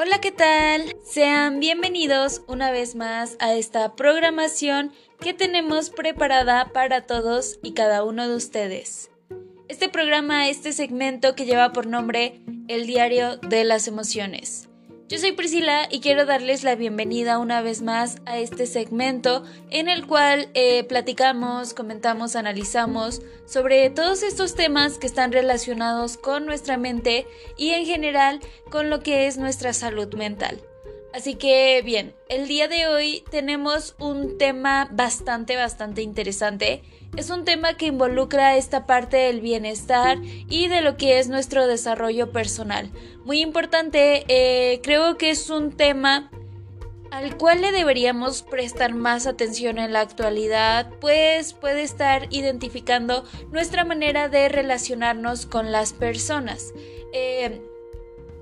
Hola, ¿qué tal? Sean bienvenidos una vez más a esta programación que tenemos preparada para todos y cada uno de ustedes. Este programa, este segmento que lleva por nombre El Diario de las Emociones. Yo soy Priscila y quiero darles la bienvenida una vez más a este segmento en el cual eh, platicamos, comentamos, analizamos sobre todos estos temas que están relacionados con nuestra mente y en general con lo que es nuestra salud mental. Así que bien, el día de hoy tenemos un tema bastante, bastante interesante es un tema que involucra esta parte del bienestar y de lo que es nuestro desarrollo personal. Muy importante, eh, creo que es un tema al cual le deberíamos prestar más atención en la actualidad, pues puede estar identificando nuestra manera de relacionarnos con las personas. Eh,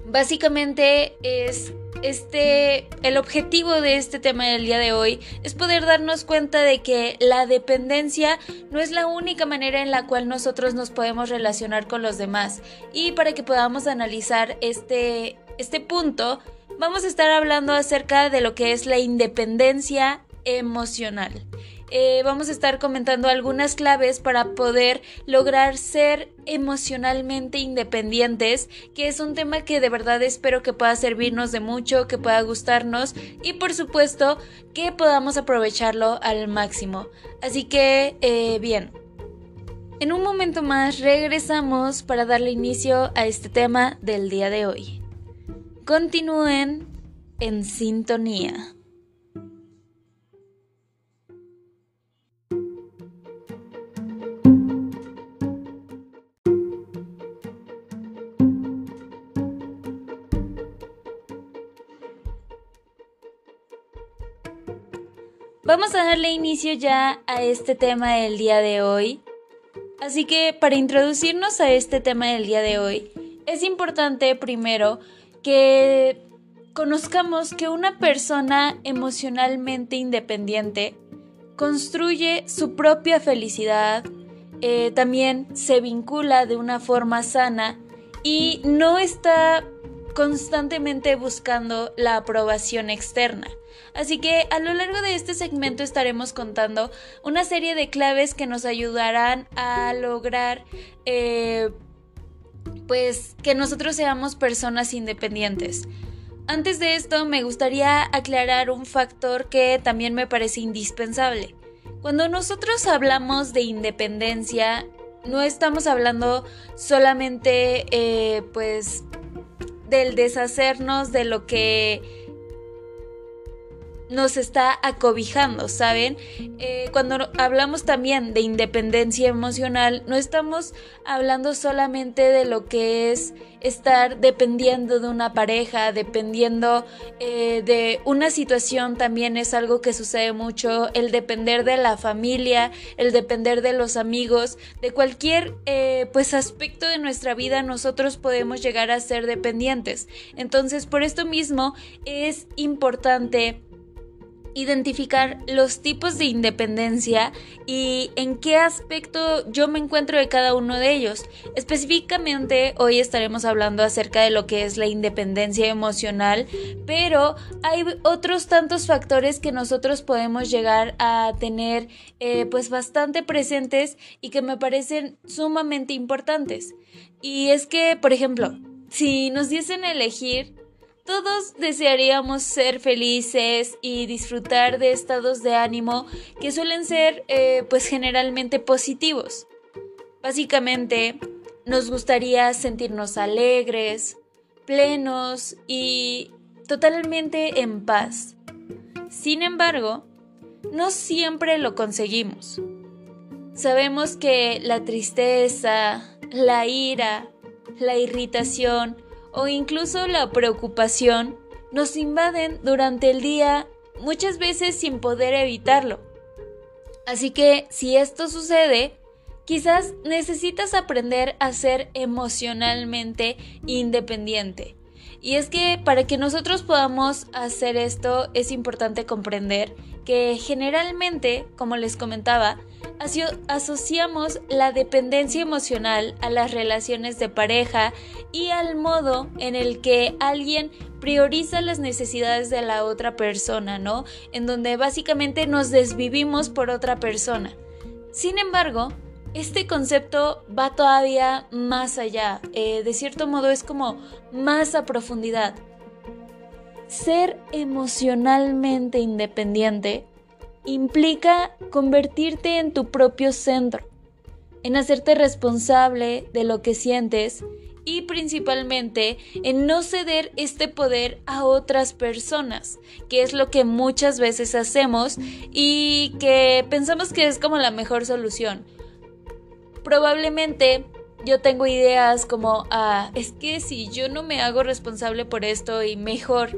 básicamente es este, el objetivo de este tema del día de hoy es poder darnos cuenta de que la dependencia no es la única manera en la cual nosotros nos podemos relacionar con los demás. Y para que podamos analizar este, este punto, vamos a estar hablando acerca de lo que es la independencia emocional. Eh, vamos a estar comentando algunas claves para poder lograr ser emocionalmente independientes, que es un tema que de verdad espero que pueda servirnos de mucho, que pueda gustarnos y por supuesto que podamos aprovecharlo al máximo. Así que, eh, bien. En un momento más regresamos para darle inicio a este tema del día de hoy. Continúen en sintonía. Vamos a darle inicio ya a este tema del día de hoy. Así que para introducirnos a este tema del día de hoy, es importante primero que conozcamos que una persona emocionalmente independiente construye su propia felicidad, eh, también se vincula de una forma sana y no está constantemente buscando la aprobación externa. Así que a lo largo de este segmento estaremos contando una serie de claves que nos ayudarán a lograr eh, pues que nosotros seamos personas independientes. Antes de esto me gustaría aclarar un factor que también me parece indispensable. Cuando nosotros hablamos de independencia, no estamos hablando solamente eh, pues del deshacernos de lo que nos está acobijando, ¿saben? Eh, cuando hablamos también de independencia emocional, no estamos hablando solamente de lo que es estar dependiendo de una pareja, dependiendo eh, de una situación, también es algo que sucede mucho, el depender de la familia, el depender de los amigos, de cualquier eh, pues aspecto de nuestra vida nosotros podemos llegar a ser dependientes. Entonces, por esto mismo es importante identificar los tipos de independencia y en qué aspecto yo me encuentro de cada uno de ellos. Específicamente hoy estaremos hablando acerca de lo que es la independencia emocional, pero hay otros tantos factores que nosotros podemos llegar a tener eh, pues bastante presentes y que me parecen sumamente importantes. Y es que, por ejemplo, si nos diesen elegir todos desearíamos ser felices y disfrutar de estados de ánimo que suelen ser eh, pues generalmente positivos. Básicamente nos gustaría sentirnos alegres, plenos y totalmente en paz. Sin embargo, no siempre lo conseguimos. Sabemos que la tristeza, la ira, la irritación o incluso la preocupación nos invaden durante el día muchas veces sin poder evitarlo. Así que si esto sucede, quizás necesitas aprender a ser emocionalmente independiente. Y es que para que nosotros podamos hacer esto es importante comprender que generalmente, como les comentaba, asociamos la dependencia emocional a las relaciones de pareja y al modo en el que alguien prioriza las necesidades de la otra persona, ¿no? En donde básicamente nos desvivimos por otra persona. Sin embargo, este concepto va todavía más allá, eh, de cierto modo es como más a profundidad. Ser emocionalmente independiente implica convertirte en tu propio centro, en hacerte responsable de lo que sientes y principalmente en no ceder este poder a otras personas, que es lo que muchas veces hacemos y que pensamos que es como la mejor solución probablemente yo tengo ideas como, ah, es que si yo no me hago responsable por esto y mejor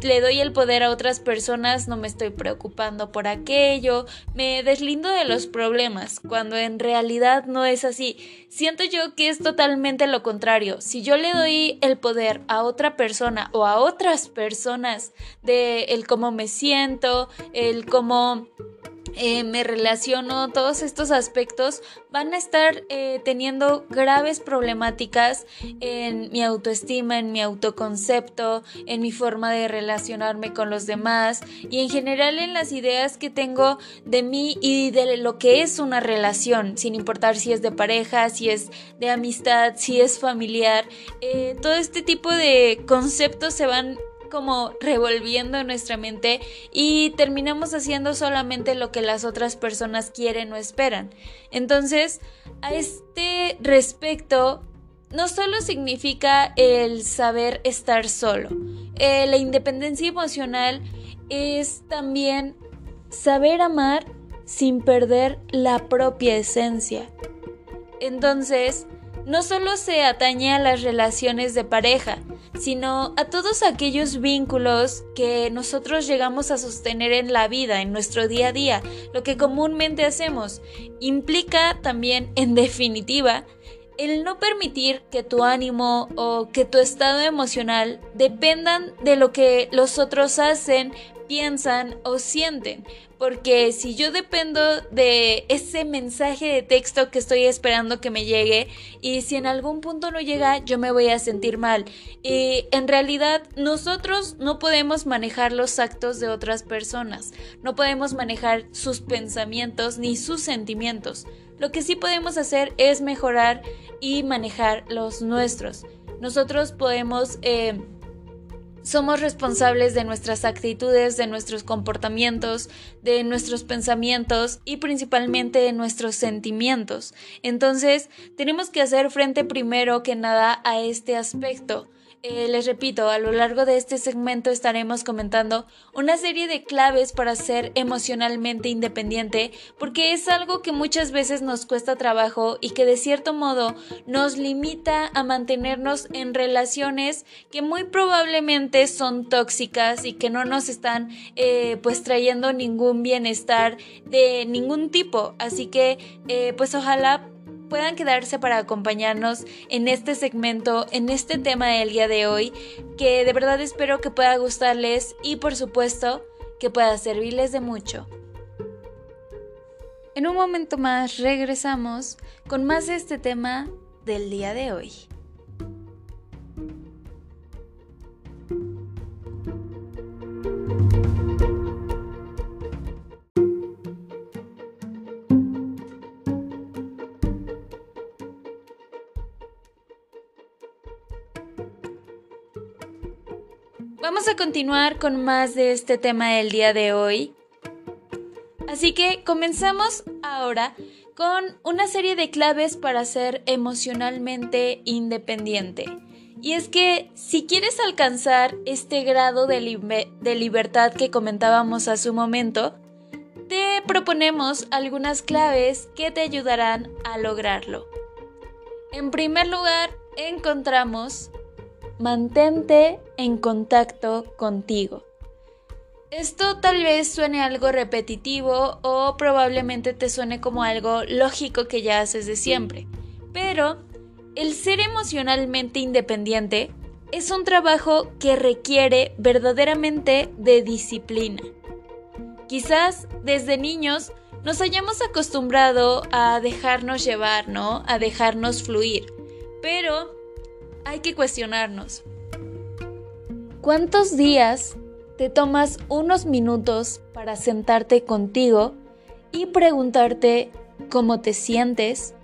le doy el poder a otras personas, no me estoy preocupando por aquello, me deslindo de los problemas, cuando en realidad no es así. Siento yo que es totalmente lo contrario. Si yo le doy el poder a otra persona o a otras personas de el cómo me siento, el cómo eh, me relaciono, todos estos aspectos van a estar eh, teniendo graves problemáticas en mi autoestima, en mi autoconcepto, en mi forma de relacionarme con los demás y en general en las ideas que tengo de mí y de lo que es una relación, sin importar si es de pareja, si es de amistad, si es familiar. Eh, todo este tipo de conceptos se van como revolviendo en nuestra mente y terminamos haciendo solamente lo que las otras personas quieren o esperan. Entonces, a este respecto, no solo significa el saber estar solo, eh, la independencia emocional es también saber amar sin perder la propia esencia. Entonces, no solo se atañe a las relaciones de pareja, sino a todos aquellos vínculos que nosotros llegamos a sostener en la vida, en nuestro día a día, lo que comúnmente hacemos. Implica también, en definitiva, el no permitir que tu ánimo o que tu estado emocional dependan de lo que los otros hacen, piensan o sienten, porque si yo dependo de ese mensaje de texto que estoy esperando que me llegue y si en algún punto no llega, yo me voy a sentir mal. Y en realidad nosotros no podemos manejar los actos de otras personas, no podemos manejar sus pensamientos ni sus sentimientos. Lo que sí podemos hacer es mejorar y manejar los nuestros. Nosotros podemos... Eh, somos responsables de nuestras actitudes, de nuestros comportamientos, de nuestros pensamientos y principalmente de nuestros sentimientos. Entonces, tenemos que hacer frente primero que nada a este aspecto. Eh, les repito, a lo largo de este segmento estaremos comentando una serie de claves para ser emocionalmente independiente, porque es algo que muchas veces nos cuesta trabajo y que de cierto modo nos limita a mantenernos en relaciones que muy probablemente son tóxicas y que no nos están eh, pues trayendo ningún bienestar de ningún tipo. Así que eh, pues ojalá puedan quedarse para acompañarnos en este segmento, en este tema del día de hoy, que de verdad espero que pueda gustarles y por supuesto que pueda servirles de mucho. En un momento más regresamos con más de este tema del día de hoy. Vamos a continuar con más de este tema del día de hoy. Así que comenzamos ahora con una serie de claves para ser emocionalmente independiente. Y es que si quieres alcanzar este grado de, de, libertad que comentábamos hace un momento, te proponemos algunas claves que te ayudarán a lograrlo. En primer lugar, encontramos mantente en contacto contigo. Esto tal vez suene algo repetitivo o probablemente te suene como algo lógico que ya haces de siempre, pero el ser emocionalmente independiente es un trabajo que requiere verdaderamente de disciplina. Quizás desde niños nos hayamos acostumbrado a dejarnos llevar, ¿no? A dejarnos fluir. Pero hay que cuestionarnos. ¿Cuántos días te tomas unos minutos para sentarte contigo y preguntarte cómo te sientes,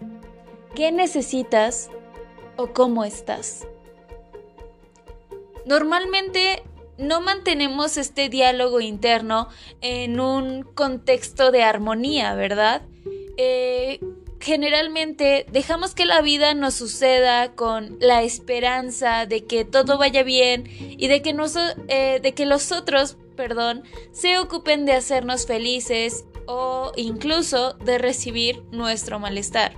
qué necesitas o cómo estás? Normalmente no mantenemos este diálogo interno en un contexto de armonía, ¿verdad? Eh, generalmente dejamos que la vida nos suceda con la esperanza de que todo vaya bien y de que, eh, de que los otros perdón, se ocupen de hacernos felices o incluso de recibir nuestro malestar.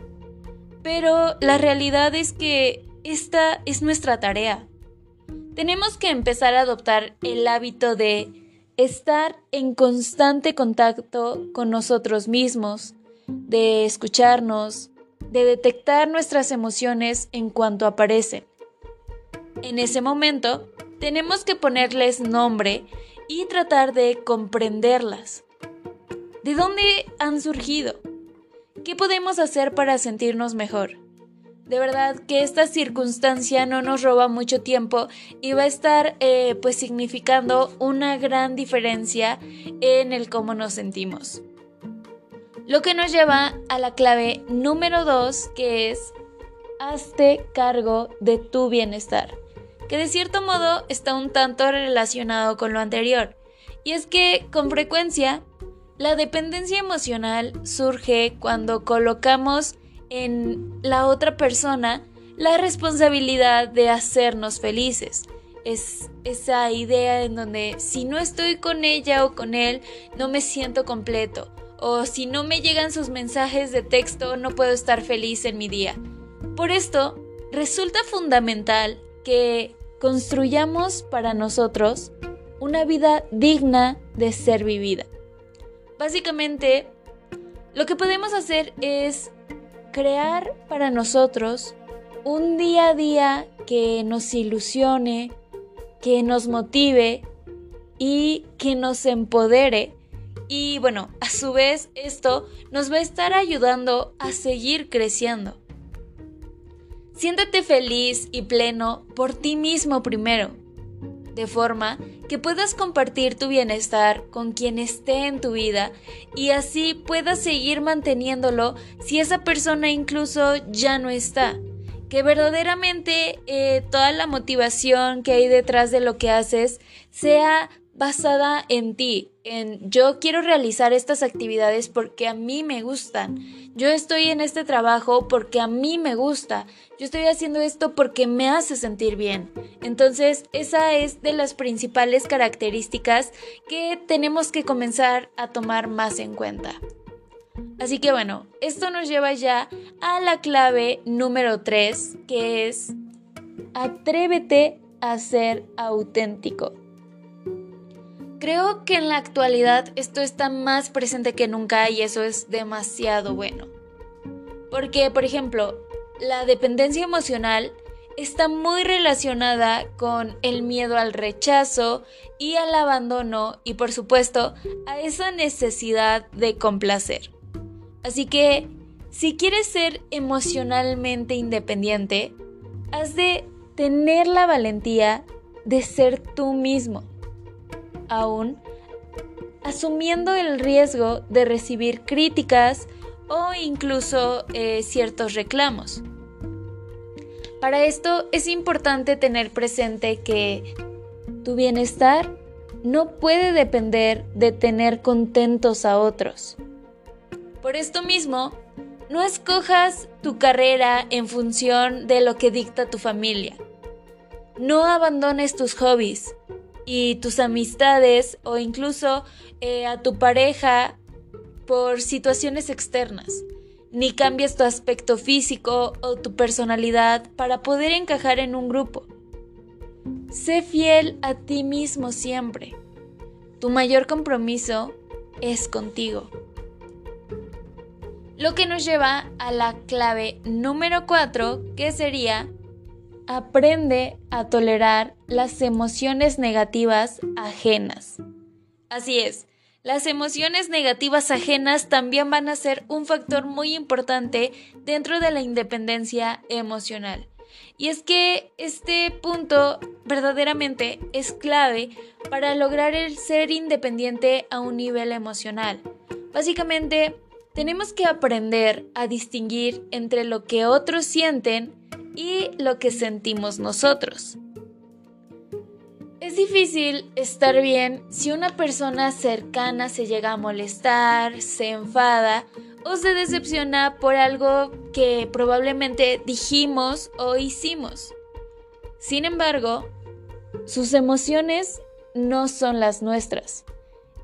Pero la realidad es que esta es nuestra tarea. Tenemos que empezar a adoptar el hábito de estar en constante contacto con nosotros mismos, de escucharnos, de detectar nuestras emociones en cuanto aparecen. En ese momento, tenemos que ponerles nombre y tratar de comprenderlas. ¿De dónde han surgido? ¿Qué podemos hacer para sentirnos mejor? De verdad que esta circunstancia no nos roba mucho tiempo y va a estar eh, pues significando una gran diferencia en el cómo nos sentimos. Lo que nos lleva a la clave número 2 que es hazte cargo de tu bienestar, que de cierto modo está un tanto relacionado con lo anterior. Y es que con frecuencia la dependencia emocional surge cuando colocamos en la otra persona la responsabilidad de hacernos felices. Es esa idea en donde si no estoy con ella o con él, no me siento completo o si no me llegan sus mensajes de texto no puedo estar feliz en mi día. Por esto, resulta fundamental que construyamos para nosotros una vida digna de ser vivida. Básicamente, lo que podemos hacer es crear para nosotros un día a día que nos ilusione, que nos motive y que nos empodere y bueno, a su vez esto nos va a estar ayudando a seguir creciendo. Siéntate feliz y pleno por ti mismo primero, de forma que puedas compartir tu bienestar con quien esté en tu vida y así puedas seguir manteniéndolo si esa persona incluso ya no está. Que verdaderamente eh, toda la motivación que hay detrás de lo que haces sea basada en ti, yo quiero realizar estas actividades porque a mí me gustan. Yo estoy en este trabajo porque a mí me gusta. Yo estoy haciendo esto porque me hace sentir bien. Entonces, esa es de las principales características que tenemos que comenzar a tomar más en cuenta. Así que bueno, esto nos lleva ya a la clave número 3, que es atrévete a ser auténtico. Creo que en la actualidad esto está más presente que nunca y eso es demasiado bueno. Porque, por ejemplo, la dependencia emocional está muy relacionada con el miedo al rechazo y al abandono y por supuesto a esa necesidad de complacer. Así que, si quieres ser emocionalmente independiente, has de tener la valentía de ser tú mismo aún asumiendo el riesgo de recibir críticas o incluso eh, ciertos reclamos. Para esto es importante tener presente que tu bienestar no puede depender de tener contentos a otros. Por esto mismo, no escojas tu carrera en función de lo que dicta tu familia. No abandones tus hobbies, y tus amistades o incluso eh, a tu pareja por situaciones externas. Ni cambies tu aspecto físico o tu personalidad para poder encajar en un grupo. Sé fiel a ti mismo siempre. Tu mayor compromiso es contigo. Lo que nos lleva a la clave número 4, que sería aprende a tolerar las emociones negativas ajenas. Así es, las emociones negativas ajenas también van a ser un factor muy importante dentro de la independencia emocional. Y es que este punto verdaderamente es clave para lograr el ser independiente a un nivel emocional. Básicamente, tenemos que aprender a distinguir entre lo que otros sienten y lo que sentimos nosotros. Es difícil estar bien si una persona cercana se llega a molestar, se enfada o se decepciona por algo que probablemente dijimos o hicimos. Sin embargo, sus emociones no son las nuestras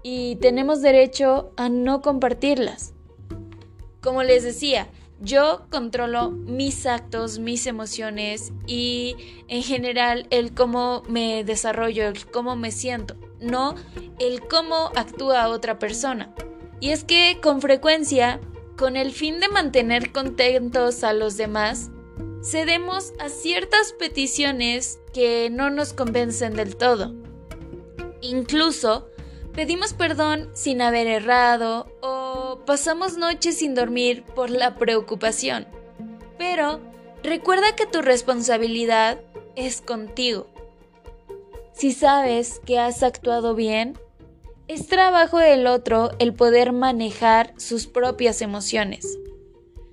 y tenemos derecho a no compartirlas. Como les decía, yo controlo mis actos, mis emociones y en general el cómo me desarrollo, el cómo me siento, no el cómo actúa otra persona. Y es que con frecuencia, con el fin de mantener contentos a los demás, cedemos a ciertas peticiones que no nos convencen del todo. Incluso pedimos perdón sin haber errado o pasamos noches sin dormir por la preocupación. Pero recuerda que tu responsabilidad es contigo. Si sabes que has actuado bien, es trabajo del otro el poder manejar sus propias emociones.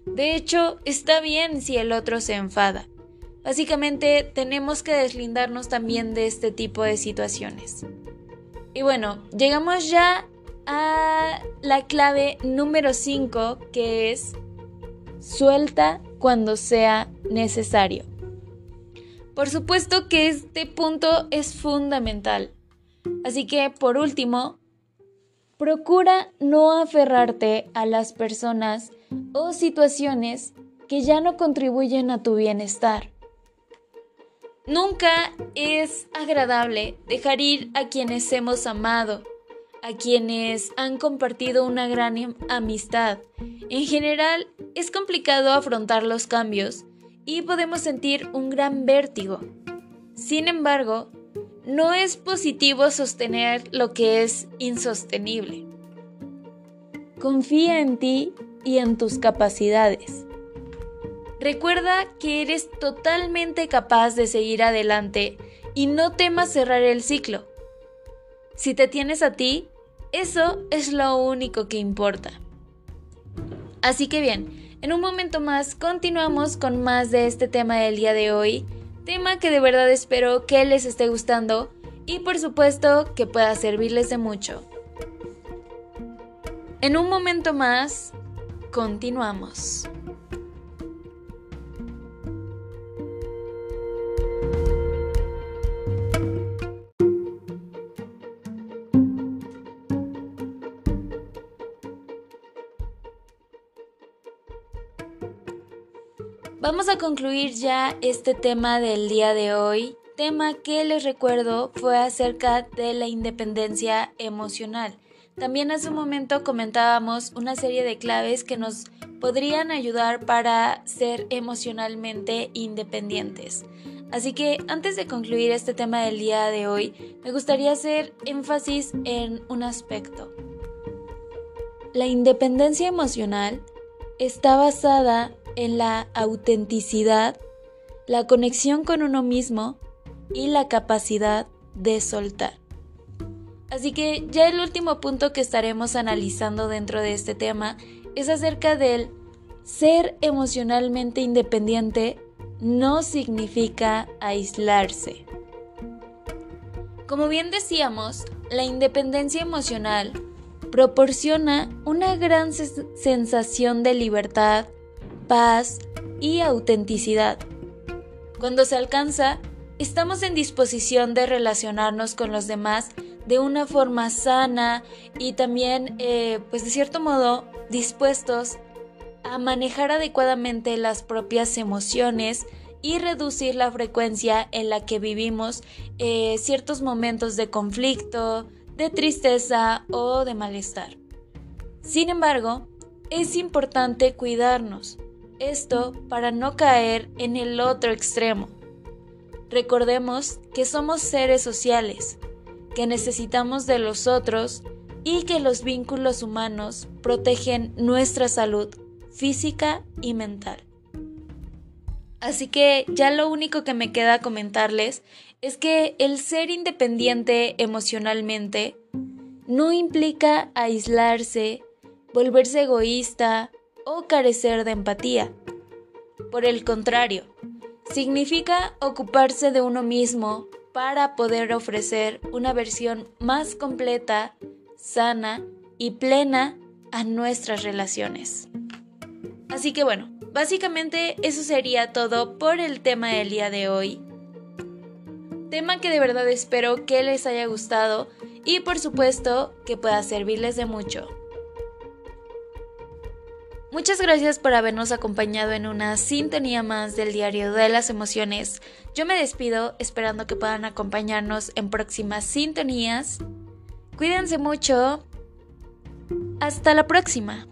De hecho, está bien si el otro se enfada. Básicamente tenemos que deslindarnos también de este tipo de situaciones. Y bueno, llegamos ya a la clave número 5 que es suelta cuando sea necesario. Por supuesto que este punto es fundamental. Así que, por último, procura no aferrarte a las personas o situaciones que ya no contribuyen a tu bienestar. Nunca es agradable dejar ir a quienes hemos amado, a quienes han compartido una gran amistad. En general, es complicado afrontar los cambios y podemos sentir un gran vértigo. Sin embargo, no es positivo sostener lo que es insostenible. Confía en ti y en tus capacidades. Recuerda que eres totalmente capaz de seguir adelante y no temas cerrar el ciclo. Si te tienes a ti, eso es lo único que importa. Así que bien, en un momento más continuamos con más de este tema del día de hoy, tema que de verdad espero que les esté gustando y por supuesto que pueda servirles de mucho. En un momento más, continuamos. Vamos a concluir ya este tema del día de hoy, tema que les recuerdo fue acerca de la independencia emocional. También hace un momento comentábamos una serie de claves que nos podrían ayudar para ser emocionalmente independientes. Así que antes de concluir este tema del día de hoy, me gustaría hacer énfasis en un aspecto. La independencia emocional está basada en la autenticidad, la conexión con uno mismo y la capacidad de soltar. Así que ya el último punto que estaremos analizando dentro de este tema es acerca del ser emocionalmente independiente no significa aislarse. Como bien decíamos, la independencia emocional proporciona una gran sensación de libertad, paz y autenticidad. Cuando se alcanza, estamos en disposición de relacionarnos con los demás de una forma sana y también, eh, pues de cierto modo, dispuestos a manejar adecuadamente las propias emociones y reducir la frecuencia en la que vivimos eh, ciertos momentos de conflicto, de tristeza o de malestar. Sin embargo, es importante cuidarnos, esto para no caer en el otro extremo. Recordemos que somos seres sociales, que necesitamos de los otros y que los vínculos humanos protegen nuestra salud física y mental. Así que ya lo único que me queda comentarles es que el ser independiente emocionalmente no implica aislarse, volverse egoísta o carecer de empatía. Por el contrario, significa ocuparse de uno mismo para poder ofrecer una versión más completa, sana y plena a nuestras relaciones. Así que bueno, básicamente eso sería todo por el tema del día de hoy. Tema que de verdad espero que les haya gustado y por supuesto que pueda servirles de mucho. Muchas gracias por habernos acompañado en una sintonía más del diario de las emociones. Yo me despido esperando que puedan acompañarnos en próximas sintonías. Cuídense mucho. Hasta la próxima.